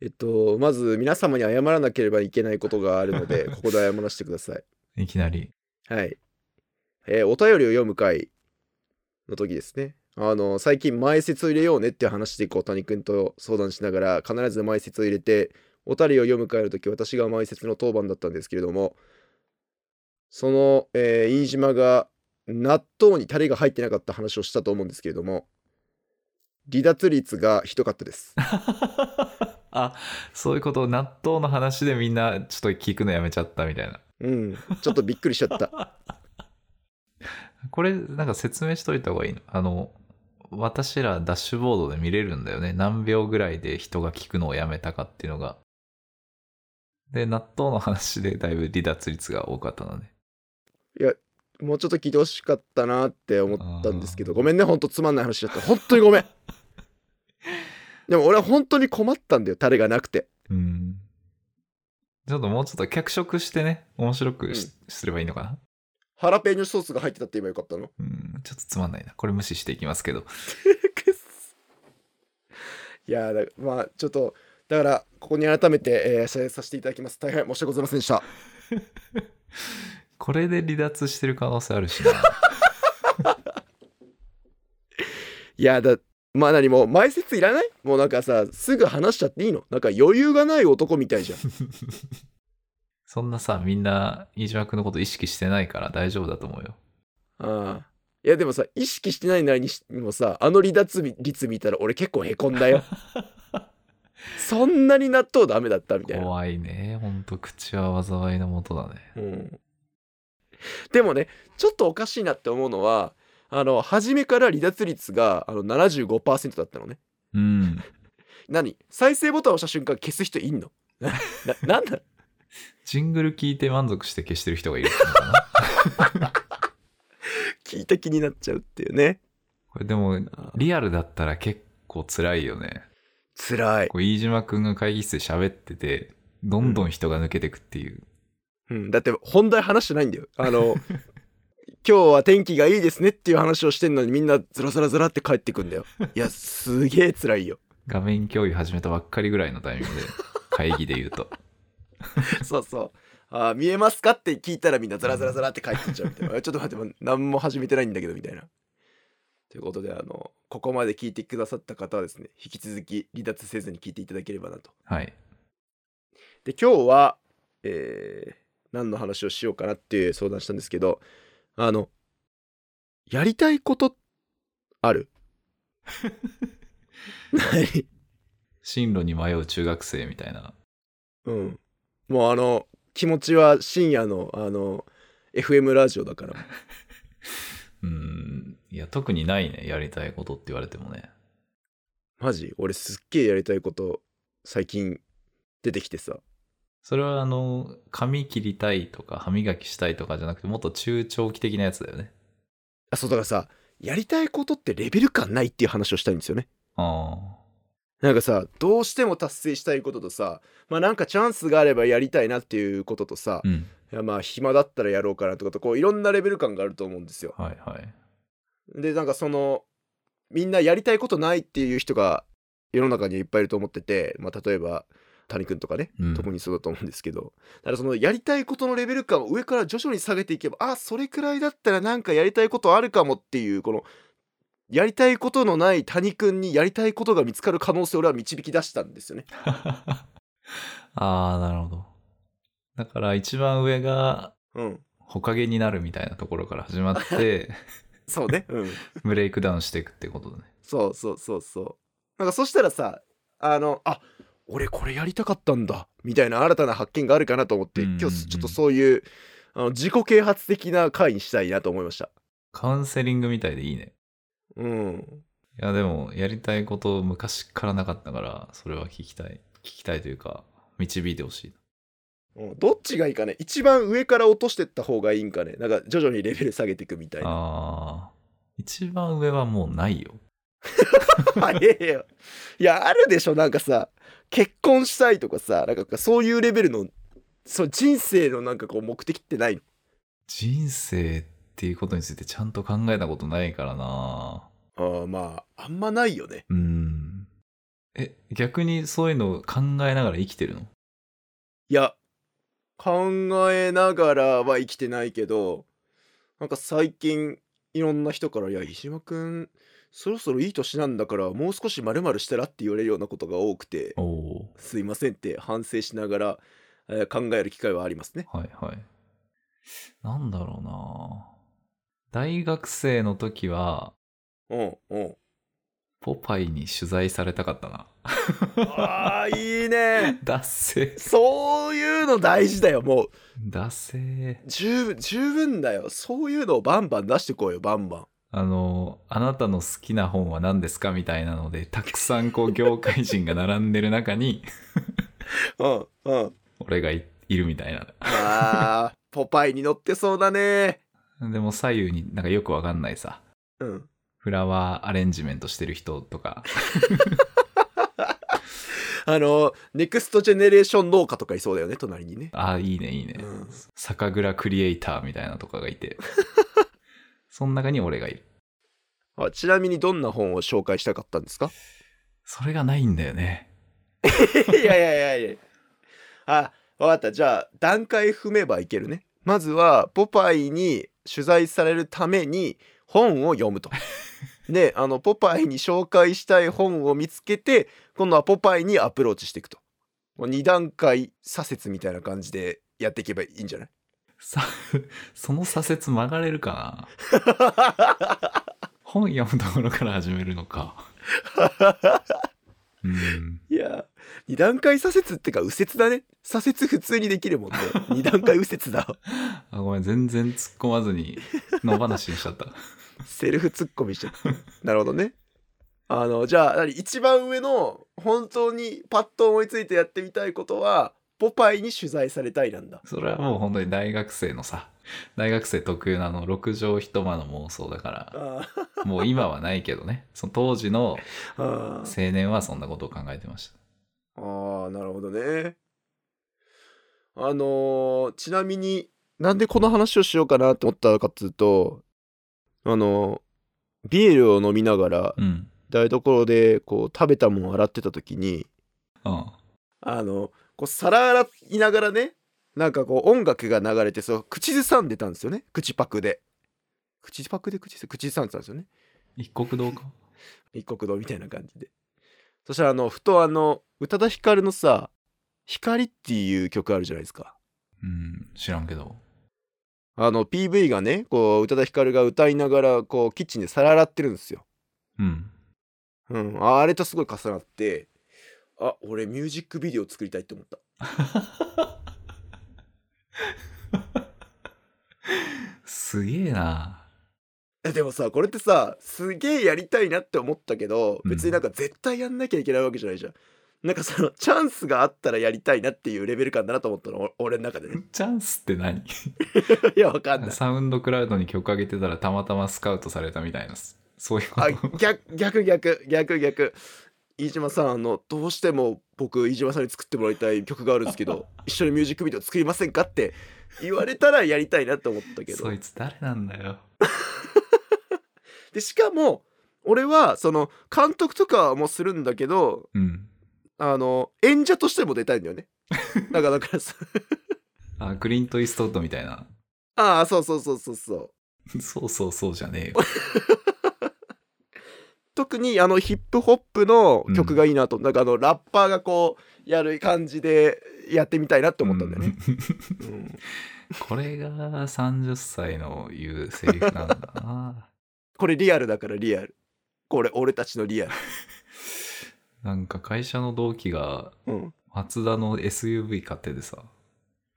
えっと、まず皆様に謝らなければいけないことがあるので、ここで謝らせてください。いきなり。はい。えーお便りを読む回の時ですね。あの、最近前説を入れようねっていう話で、こう、谷くんと相談しながら、必ず前説を入れて、お便りを読む回の時、私が前説の当番だったんですけれども、その、えー飯島が納豆にタレが入ってなかった話をしたと思うんですけれども、離脱率がひどかったです。あ、そういうこと、納豆の話でみんなちょっと聞くのやめちゃったみたいな。うん。ちょっとびっくりしちゃった。これ、なんか説明しといた方がいいの？あの、私らダッシュボードで見れるんだよね。何秒ぐらいで人が聞くのをやめたかっていうのが。で、納豆の話でだいぶ離脱率が多かったので。いや、もうちょっと聞いてほしかったなって思ったんですけど、ごめんね、ほんとつまんない話だった。本当にごめん。でも俺は本当に困ったんだよ、タレがなくて。うん。ちょっともうちょっと脚色してね、面白くしすればいいのかな？ハラペーニョソースが入ってたって言えばよかったの？うん、ちょっとつまんないな。これ無視していきますけど。いやまあちょっとだからここに改めて、えー謝罪させていただきます大変申し訳ございませんでした これで離脱してる可能性あるしな。いやだまあ何もう前説いらない？もうなんかさすぐ話しちゃっていいの？なんか余裕がない男みたいじゃん。そんなさ、みんな、飯島くんのこと意識してないから大丈夫だと思うよ。ああ。いやでもさ意識してないなりにしもさあの離脱率見たら俺結構へこんだよ。そんなに納豆ダメだったみたいな。怖いね。ほんと、口は災いのもとだね。うん。でもねちょっとおかしいなって思うのはあの初めから離脱率があの75%だったのね。うん。何？再生ボタンを押した瞬間消す人いんの？なななんだ？ジングル聞いて満足して消してる人がいるかな？聞いた気になっちゃうっていうね。これでも、リアルだったら結構辛いよね。辛い、こう飯島くんが会議室で喋ってて、どんどん人が抜けてくっていう。うん、だって本題話してないんだよ。あの今日は天気がいいですねっていう話をしてんのにみんなズラズラズラって帰ってくんだよ。いやすげえ辛いよ。画面共有始めたばっかりぐらいのタイミングで、会議で言うと。そうそう。あー見えますかって聞いたらみんなザラザラザラって帰ってっちゃうみたいな。ちょっと待って何も始めてないんだけどみたいな。ということであのここまで聞いてくださった方はですね引き続き離脱せずに聞いていただければなと。はい。で今日は、えー何の話をしようかなっていう相談したんですけどあのやりたいことある？何進路に迷う中学生みたいな。うんもうあの気持ちは深夜のあの FM ラジオだから うん。いや、特にないね。やりたいことって言われてもね。マジ？俺すっげえやりたいこと最近出てきてさそれはあの、髪切りたいとか歯磨きしたいとかじゃなくて、もっと中長期的なやつだよね。あそうだからさやりたいことってレベル感ないっていう話をしたいんですよねあなんかさどうしても達成したいこととさまあなんかチャンスがあればやりたいなっていうこととさ、あ。うん。いやまあ暇だったらやろうかなとかとこういろんなレベル感があると思うんですよはいはい。でなんかそのみんなやりたいことないっていう人が世の中にはいっぱいいると思ってて、まあ、例えば谷君とかね、うん特にそうだと思うんですけどだからそのやりたいことのレベル感を上から徐々に下げていけばあそれくらいだったらなんかやりたいことあるかもっていうこのやりたいことのない谷君にやりたいことが見つかる可能性を俺は導き出したんですよね。ああ、なるほど。だから一番上がうん、ほかげになるみたいなところから始まって、そうね、うん、ブレイクダウンしていくってことだね。そうそうそうそうなんかそしたらさあのあ俺これやりたかったんだみたいな新たな発見があるかなと思って、うんうんうん今日ちょっとそういうあの自己啓発的な回にしたいなと思いましたカウンセリングみたいでいいね。うんいや、でも、やりたいこと昔からなかったから、それは聞きたい。聞きたいというか、導いてほしい。うんどっちがいいかね？一番上から落としてった方がいいんかね？なんか徐々にレベル下げていくみたいなああ、一番上はもうないよ。早えよ。いやあるでしょなんかさ結婚したいとかさなんかそういうレベルのそう人生のなんかこう目的ってないの？人生っていうことについてちゃんと考えたことないからな。あーまああんまないよね。うん。え、逆にそういうのを考えながら生きてるの？いや、考えながらは生きてないけど、なんか最近いろんな人から、いや、飯島くん、そろそろいい年なんだから、もう少し〇〇したらって言われるようなことが多くて、すいませんって反省しながら、えー考える機会はありますね。ー。はいはい。なんだろうな大学生の時は、うん、うん。ポパイに取材されたかったな。ああ、いいね。ダッセそういうの大事だよ、もう。ダセ十分、十分だよ。そういうのをバンバン出してこうよ、バンバン。あの、あなたの好きな本は何ですかみたいなので、たくさんこう業界人が並んでる中に、うん、うん。俺がいいるみたいな。ああ、ポパイに乗ってそうだね。でも左右になんかよくわかんないさ。うん。フラワーアレンジメントしてる人とか。あの、ネクストジェネレーション農家とかいそうだよね、隣にね。ああ、いいね、いいね。うん酒蔵クリエイターみたいなとかがいて。その中に俺がいる。あちなみにどんな本を紹介したかったんですか？それがないんだよね。いやいやいやいや。あ、わかった。じゃあ、段階踏めばいけるね。まずは、ポパイに取材されるために本を読むと。で、あの、ポパイに紹介したい本を見つけて、今度はポパイにアプローチしていくと。2段階左折みたいな感じでやっていけばいいんじゃない？さ、その左折曲がれるかな？本読むところから始めるのか。うん。いや、2段階左折ってか右折だね。左折普通にできるもんね。2段階右折だ。あ、ごめん、全然突っ込まずに野放しにしちゃった。セルフツッコミしちゃった。なるほどね。あの、じゃあ、何一番上の本当にパッと思いついてやってみたいことは、ポパイに取材されたいなんだ。それはもう本当に大学生のさ、大学生特有のあの6畳一間の妄想だから、あ もう今はないけどね、その当時の青年はそんなことを考えてました。あー、なるほどね。あのーちなみになんでこの話をしようかなって思ったかっつうと、あのービールを飲みながらうん。台所でこう食べたもんを洗ってた時に、うん。あの、こう皿洗いながらね、なんかこう音楽が流れて、そう、口ずさんでたんですよね。口パクで。口パクで口ず口ずさんでたんですよね。一国堂か？一国堂みたいな感じで。そしたらあの、ふとあの、宇多田ヒカルのさ、光っていう曲あるじゃないですか。うん、知らんけど。あの、PV がね、こう、宇多田ヒカルが歌いながら、こう、キッチンで皿洗ってるんですよ。うん。うん。ああれとすごい重なって、あ、俺ミュージックビデオ作りたいって思った。すげえな。えでもさこれってさすげえやりたいなって思ったけどうん別になんか絶対やんなきゃいけないわけじゃないじゃん。なんかそのチャンスがあったらやりたいなっていうレベル感だなと思ったのお俺の中でね。チャンスって何？いやわかんない。サウンドクラウドに曲上げてたらたまたまスカウトされたみたいな、そういうこあと？逆逆逆逆逆。飯島さんあのどうしても僕飯島さんに作ってもらいたい曲があるんですけど 一緒にミュージックビデオ作りませんかって言われたらやりたいなって思ったけどそいつ誰なんだよ。でしかも俺はその監督とかもするんだけどうん。あの演者としても出たいんだよね だからだからさあ、クリント・イーストウッドみたいな。ああそうそうそうそうそうそうそうそうじゃねえよ。特にあのヒップホップの曲がいいなと、なんかあのラッパーがこうやる感じでやってみたいなって思ったんだよね、うん。うん。これが30歳の言うセリフなんだな。これリアルだからリアル。これ俺たちのリアルなんか会社の同期がうん。マツダの SUV 買っててさ、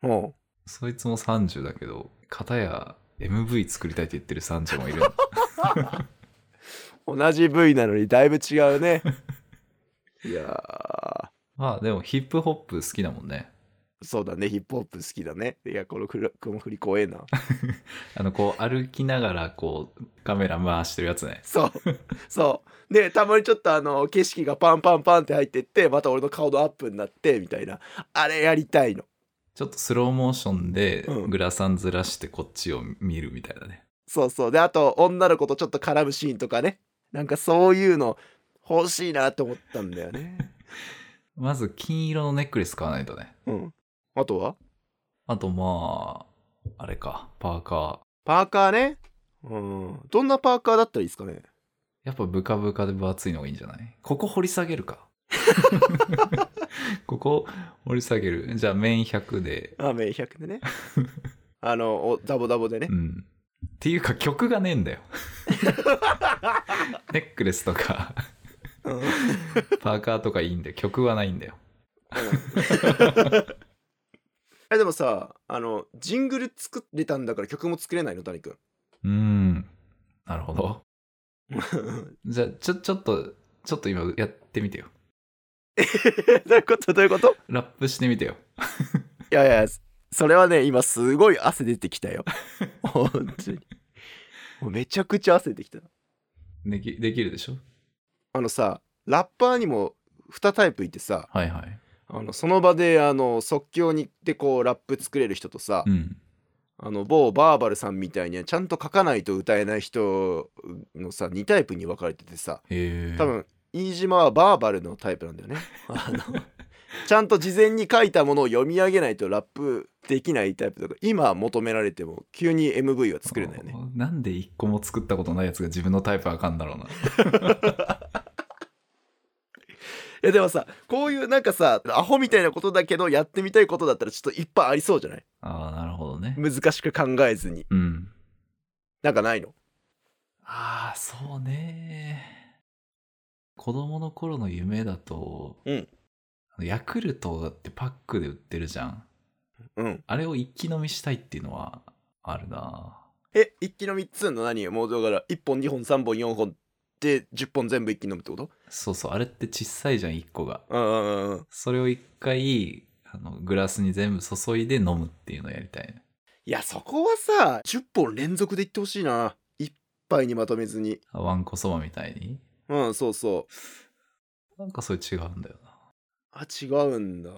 もそいつも30だけど、片や MV 作りたいって言ってる30もいる。う同じ部位なのにだいぶ違うね。いやー。まあでもヒップホップ好きだもんね。そうだね。ヒップホップ好きだね。いやこの振りこの振り怖えな。あのこう歩きながらこうカメラ回してるやつね。そう。そう。でたまにちょっとあの景色がパンパンパンって入ってってまた俺の顔のアップになってみたいな。あれやりたいの。ちょっとスローモーションでうん。グラサンずらしてこっちを見るみたいなね。そうそう。であと女の子とちょっと絡むシーンとかねなんかそういうの欲しいなって思ったんだよね まず金色のネックレス買わないとね。うん。あとは？あとまあ、あれか、パーカー。パーカーね。うん。どんなパーカーだったらいいですかね？やっぱブカブカで分厚いのがいいんじゃない？ここ掘り下げるか。ここ掘り下げる。じゃあ面100で。あ、メイ100でね。あの、おダボダボでねう。ん。っていうか曲がねえんだよ。ネックレスとかうんパーカーとかいいんだよ。曲はないんだよ。えでもさあのジングル作れたんだから曲も作れないの？谷君うーん。なるほど。じゃあ、ちょ、ちょっと、ちょっと今やってみてよ。どういうこと？どういうこと？ラップしてみてよ。いやいやそれはね今すごい汗出てきたよ本当にめちゃくちゃ汗出てきたでき、できるでしょ？あのさラッパーにも2タイプいてさはいはい。あのその場であの即興にでこうラップ作れる人とさ、うん。あの某バーバルさんみたいにちゃんと書かないと歌えない人のさ2タイプに分かれててさ。多分飯島はバーバルのタイプなんだよね あのちゃんと事前に書いたものを読み上げないとラップできないタイプとか今求められても急に MV は作れないよねなんで一個も作ったことないやつが自分のタイプあかんだろうな。いやでもさこういうなんかさアホみたいなことだけどやってみたいことだったらちょっといっぱいありそうじゃない？ああ、なるほどね。難しく考えずにうん。なんかないの？ああ、そうね。子供の頃の夢だと、うんヤクルトだってパックで売ってるじゃん。うんあれを一気飲みしたいっていうのはあるな。え一気飲みっつうの何よ？もうだから1本2本3本4本で10本全部一気飲むってこと？そうそう、あれって小さいじゃん、一個が。うんうんうんうんそれを一回、あの、グラスに全部注いで飲むっていうのをやりたいね。いやそこはさ10本連続でいってほしいな一杯にまとめずにあワンコそばみたいに？うんそうそうなんかそれ違うんだよな。あ違うんだ。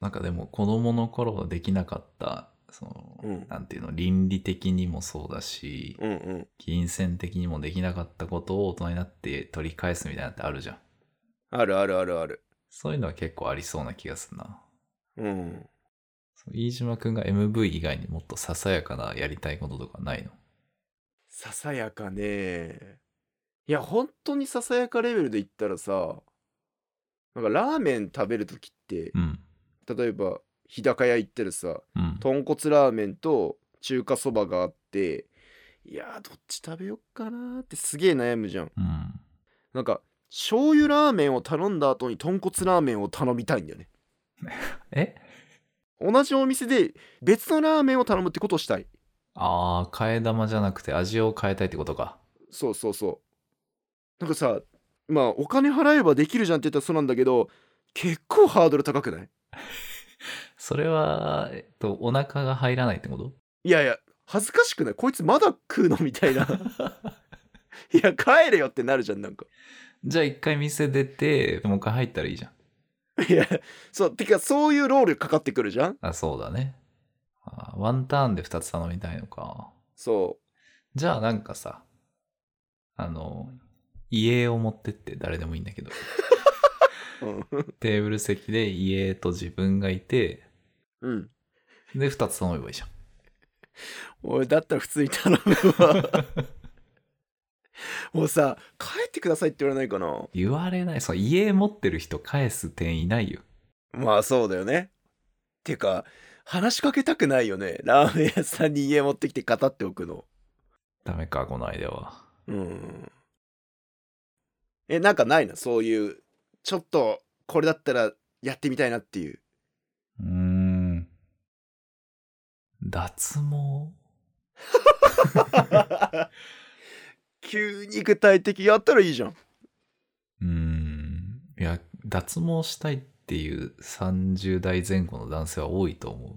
なんかでも子供の頃できなかった、その、うん。なんていうの、倫理的にもそうだし、うんうん。金銭的にもできなかったことを大人になって取り返すみたいなのってあるじゃん。あるあるあるある。そういうのは結構ありそうな気がするな。うん。飯島くんが MV 以外にもっとささやかなやりたいこととかないの？ささやかねいや本当にささやかレベルで言ったらさなんかラーメン食べる時ってうん。例えば日高屋行ったらさうん。豚骨ラーメンと中華そばがあっていやーどっち食べよっかなーってすげえ悩むじゃんうん。なんか醤油ラーメンを頼んだ後に豚骨ラーメンを頼みたいんだよね え？同じお店で別のラーメンを頼むってことをしたいああ、替え玉じゃなくて味を変えたいってことか。そうそうそうなんかさまあお金払えばできるじゃんって言ったらそうなんだけど結構ハードル高くない？それは、えっと、お腹が入らないってこと？いやいや恥ずかしくない？こいつまだ食うのみたいな。いや帰れよってなるじゃんなんか。じゃあ一回店出て、もう一回入ったらいいじゃん。いやそうてかそういうロールかかってくるじゃん？あ、そうだね。あワンターンで二つ頼みたいのか。そじゃあなんかさ、あの、家を持ってって誰でもいいんだけど、テーブル席で家と自分がいて、うん。で、二つ頼めばいいじゃん。俺だったら普通に頼むわ もうさ帰ってくださいって言われないかな？言われない。そう、家持ってる人返す店いないよ。まあそうだよね。てか話しかけたくないよね。ラーメン屋さんに家持ってきて語っておくの。ダメか、この間は。うんえなんかないの？そういうちょっとこれだったらやってみたいなっていううーん。脱毛？急に具体的やったらいいじゃんうーん。いや、脱毛したいっていう30代前後の男性は多いと思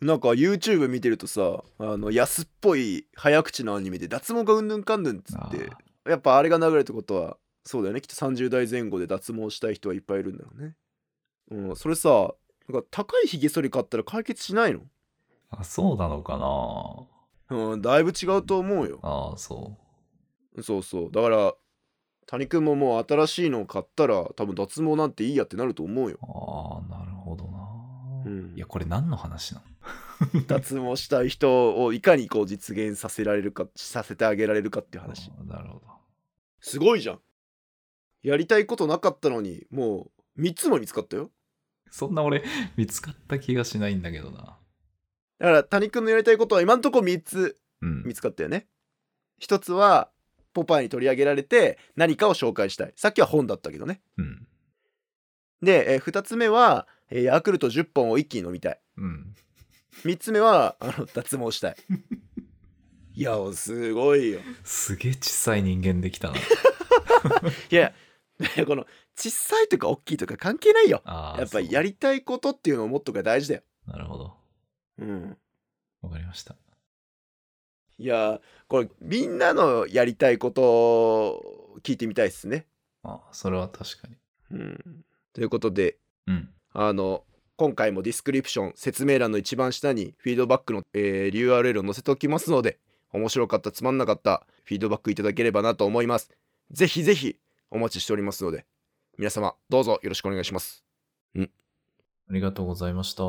う。なんか YouTube 見てるとさあの安っぽい早口のアニメで脱毛がうんぬんかんぬんっつってやっぱあれが流れるってことはそうだよね。きっと30代前後で脱毛したい人はいっぱいいるんだろうね。うんそれさなんか高いひげ剃り買ったら解決しないの？あ、そうなのかな？うんだいぶ違うと思うよ。ああ、そそうそう。だから谷君ももう新しいのを買ったら多分脱毛なんていいやってなると思うよ。ああ、なるほどな。うん。いや、これ何の話なの？脱毛したい人をいかにこう実現させられるかさせてあげられるかっていう話なるほど。すごいじゃんやりたいことなかったのにもう3つも見つかったよそんな俺、見つかった気がしないんだけどな。だから谷君のやりたいことは今んとこ3つうん見。つかったよね1つはポパイに取り上げられて何かを紹介したいさっきは本だったけどねうん。で、え2つ目は、えーヤクルト10本を一気に飲みたいうん。3つ目はあの脱毛したい いやすごいよすげえ小さい人間できたな。いや この小さいとか大きいとか関係ないよ。やっぱりやりたいことっていうのを持っとくが大事だよなるほど。うんわかりました。いやこれみんなのやりたいことを聞いてみたいですねあそれは確かに。うんということでうん。あの今回もディスクリプション説明欄の一番下にフィードバックの、えー URL を載せておきますので面白かったつまんなかったフィードバックいただければなと思いますぜひぜひお待ちしておりますので皆様どうぞよろしくお願いしますうん？ありがとうございました。